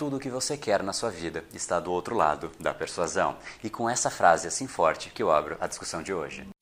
tudo o que você quer na sua vida está do outro lado da persuasão. E com essa frase assim forte que eu abro a discussão de hoje.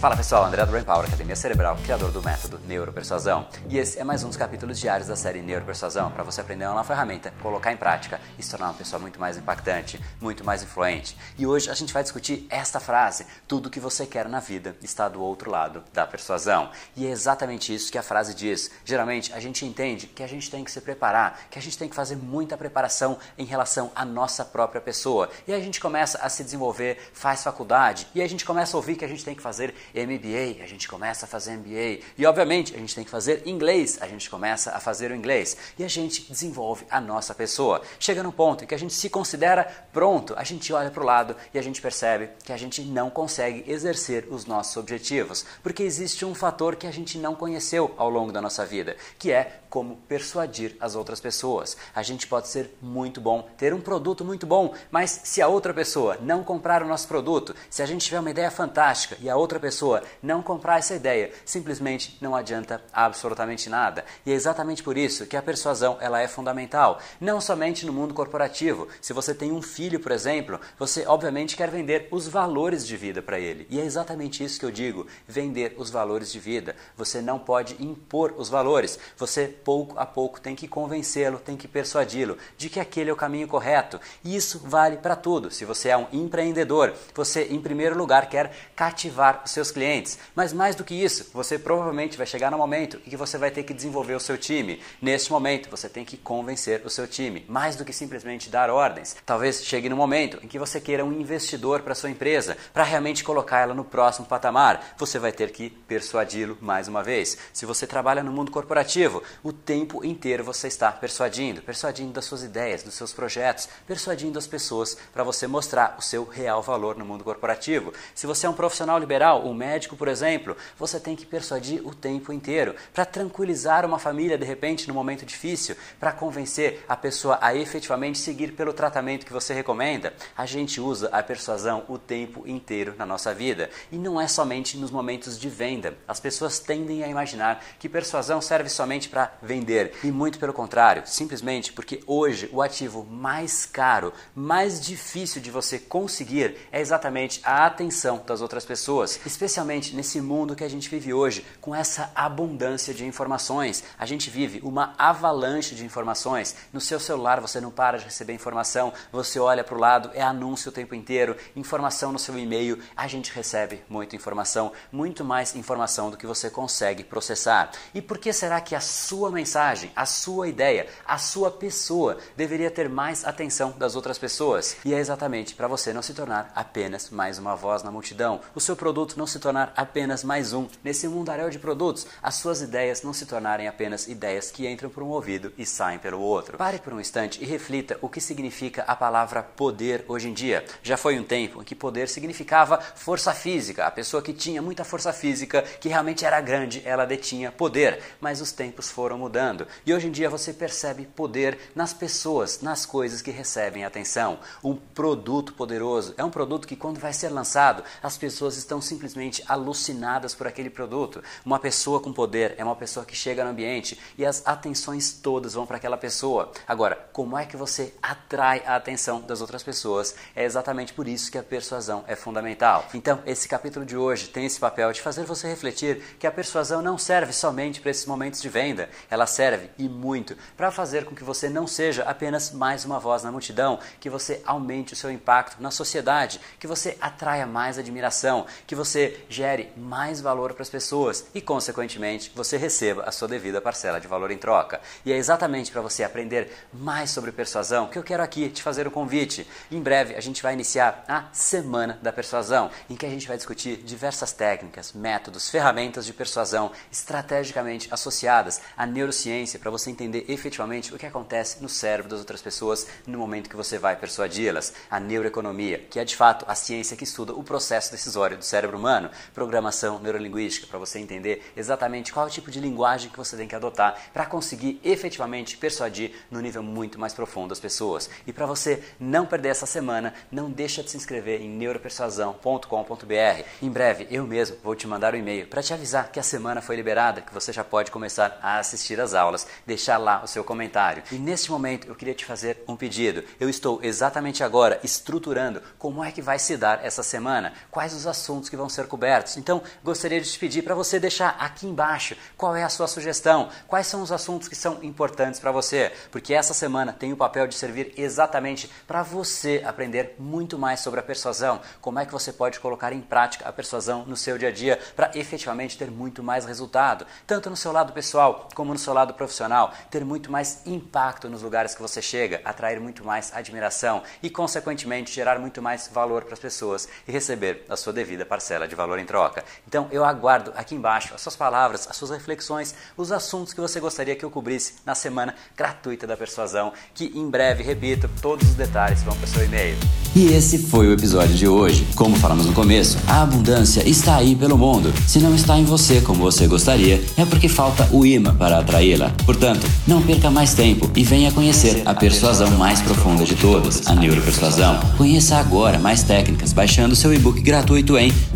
Fala pessoal, André do Brain Power, Academia Cerebral, criador do método Neuropersuasão. E esse é mais um dos capítulos diários da série Neuropersuasão, para você aprender uma nova ferramenta, colocar em prática e se tornar uma pessoa muito mais impactante, muito mais influente. E hoje a gente vai discutir esta frase: tudo que você quer na vida está do outro lado da persuasão. E é exatamente isso que a frase diz. Geralmente a gente entende que a gente tem que se preparar, que a gente tem que fazer muita preparação em relação à nossa própria pessoa. E aí a gente começa a se desenvolver, faz faculdade, e aí a gente começa a ouvir que a gente tem que fazer MBA, a gente começa a fazer MBA. E obviamente a gente tem que fazer inglês, a gente começa a fazer o inglês. E a gente desenvolve a nossa pessoa. Chega num ponto em que a gente se considera pronto, a gente olha para o lado e a gente percebe que a gente não consegue exercer os nossos objetivos. Porque existe um fator que a gente não conheceu ao longo da nossa vida, que é como persuadir as outras pessoas. A gente pode ser muito bom, ter um produto muito bom, mas se a outra pessoa não comprar o nosso produto, se a gente tiver uma ideia fantástica e a outra pessoa pessoa não comprar essa ideia, simplesmente não adianta absolutamente nada. E é exatamente por isso que a persuasão ela é fundamental, não somente no mundo corporativo. Se você tem um filho, por exemplo, você obviamente quer vender os valores de vida para ele. E é exatamente isso que eu digo, vender os valores de vida. Você não pode impor os valores. Você pouco a pouco tem que convencê-lo, tem que persuadi-lo de que aquele é o caminho correto. E isso vale para tudo. Se você é um empreendedor, você em primeiro lugar quer cativar os seus seus clientes. Mas mais do que isso, você provavelmente vai chegar no momento em que você vai ter que desenvolver o seu time. Neste momento, você tem que convencer o seu time, mais do que simplesmente dar ordens. Talvez chegue no momento em que você queira um investidor para sua empresa, para realmente colocar ela no próximo patamar. Você vai ter que persuadi-lo mais uma vez. Se você trabalha no mundo corporativo, o tempo inteiro você está persuadindo, persuadindo das suas ideias, dos seus projetos, persuadindo as pessoas para você mostrar o seu real valor no mundo corporativo. Se você é um profissional liberal, um médico, por exemplo, você tem que persuadir o tempo inteiro para tranquilizar uma família de repente no momento difícil, para convencer a pessoa a efetivamente seguir pelo tratamento que você recomenda. A gente usa a persuasão o tempo inteiro na nossa vida e não é somente nos momentos de venda. As pessoas tendem a imaginar que persuasão serve somente para vender e muito pelo contrário, simplesmente porque hoje o ativo mais caro, mais difícil de você conseguir é exatamente a atenção das outras pessoas, especialmente nesse mundo que a gente vive hoje, com essa abundância de informações. A gente vive uma avalanche de informações. No seu celular você não para de receber informação, você olha para o lado, é anúncio o tempo inteiro, informação no seu e-mail. A gente recebe muita informação, muito mais informação do que você consegue processar. E por que será que a sua mensagem, a sua ideia, a sua pessoa deveria ter mais atenção das outras pessoas? E é exatamente para você não se tornar apenas mais uma voz na multidão. O seu produto não se tornar apenas mais um. Nesse mundaréu de produtos, as suas ideias não se tornarem apenas ideias que entram por um ouvido e saem pelo outro. Pare por um instante e reflita o que significa a palavra poder hoje em dia. Já foi um tempo em que poder significava força física. A pessoa que tinha muita força física, que realmente era grande, ela detinha poder. Mas os tempos foram mudando. E hoje em dia você percebe poder nas pessoas, nas coisas que recebem atenção. Um produto poderoso é um produto que, quando vai ser lançado, as pessoas estão simplesmente simplesmente alucinadas por aquele produto. Uma pessoa com poder é uma pessoa que chega no ambiente e as atenções todas vão para aquela pessoa. Agora, como é que você atrai a atenção das outras pessoas? É exatamente por isso que a persuasão é fundamental. Então, esse capítulo de hoje tem esse papel de fazer você refletir que a persuasão não serve somente para esses momentos de venda, ela serve e muito para fazer com que você não seja apenas mais uma voz na multidão, que você aumente o seu impacto na sociedade, que você atraia mais admiração, que você gere mais valor para as pessoas e, consequentemente, você receba a sua devida parcela de valor em troca. E é exatamente para você aprender mais sobre persuasão que eu quero aqui te fazer o um convite. Em breve a gente vai iniciar a Semana da Persuasão, em que a gente vai discutir diversas técnicas, métodos, ferramentas de persuasão estrategicamente associadas à neurociência para você entender efetivamente o que acontece no cérebro das outras pessoas no momento que você vai persuadi-las. A neuroeconomia, que é de fato a ciência que estuda o processo decisório do cérebro humano, programação neurolinguística, para você entender exatamente qual é o tipo de linguagem que você tem que adotar para conseguir efetivamente persuadir no nível muito mais profundo as pessoas. E para você não perder essa semana, não deixa de se inscrever em neuropersuasão.com.br. Em breve, eu mesmo vou te mandar um e-mail para te avisar que a semana foi liberada, que você já pode começar a assistir às aulas, deixar lá o seu comentário. E neste momento eu queria te fazer um pedido. Eu estou exatamente agora estruturando como é que vai se dar essa semana, quais os assuntos que vão ser cobertos. Então, gostaria de te pedir para você deixar aqui embaixo qual é a sua sugestão, quais são os assuntos que são importantes para você, porque essa semana tem o papel de servir exatamente para você aprender muito mais sobre a persuasão, como é que você pode colocar em prática a persuasão no seu dia a dia para efetivamente ter muito mais resultado, tanto no seu lado pessoal como no seu lado profissional, ter muito mais impacto nos lugares que você chega, atrair muito mais admiração e, consequentemente, gerar muito mais valor para as pessoas e receber a sua devida parcela de valor em troca. Então, eu aguardo aqui embaixo as suas palavras, as suas reflexões, os assuntos que você gostaria que eu cobrisse na semana gratuita da persuasão, que em breve, repito, todos os detalhes vão para o seu e-mail. E esse foi o episódio de hoje. Como falamos no começo, a abundância está aí pelo mundo. Se não está em você como você gostaria, é porque falta o imã para atraí-la. Portanto, não perca mais tempo e venha conhecer a persuasão mais profunda de todas, a neuropersuasão. Conheça agora mais técnicas baixando seu e-book gratuito em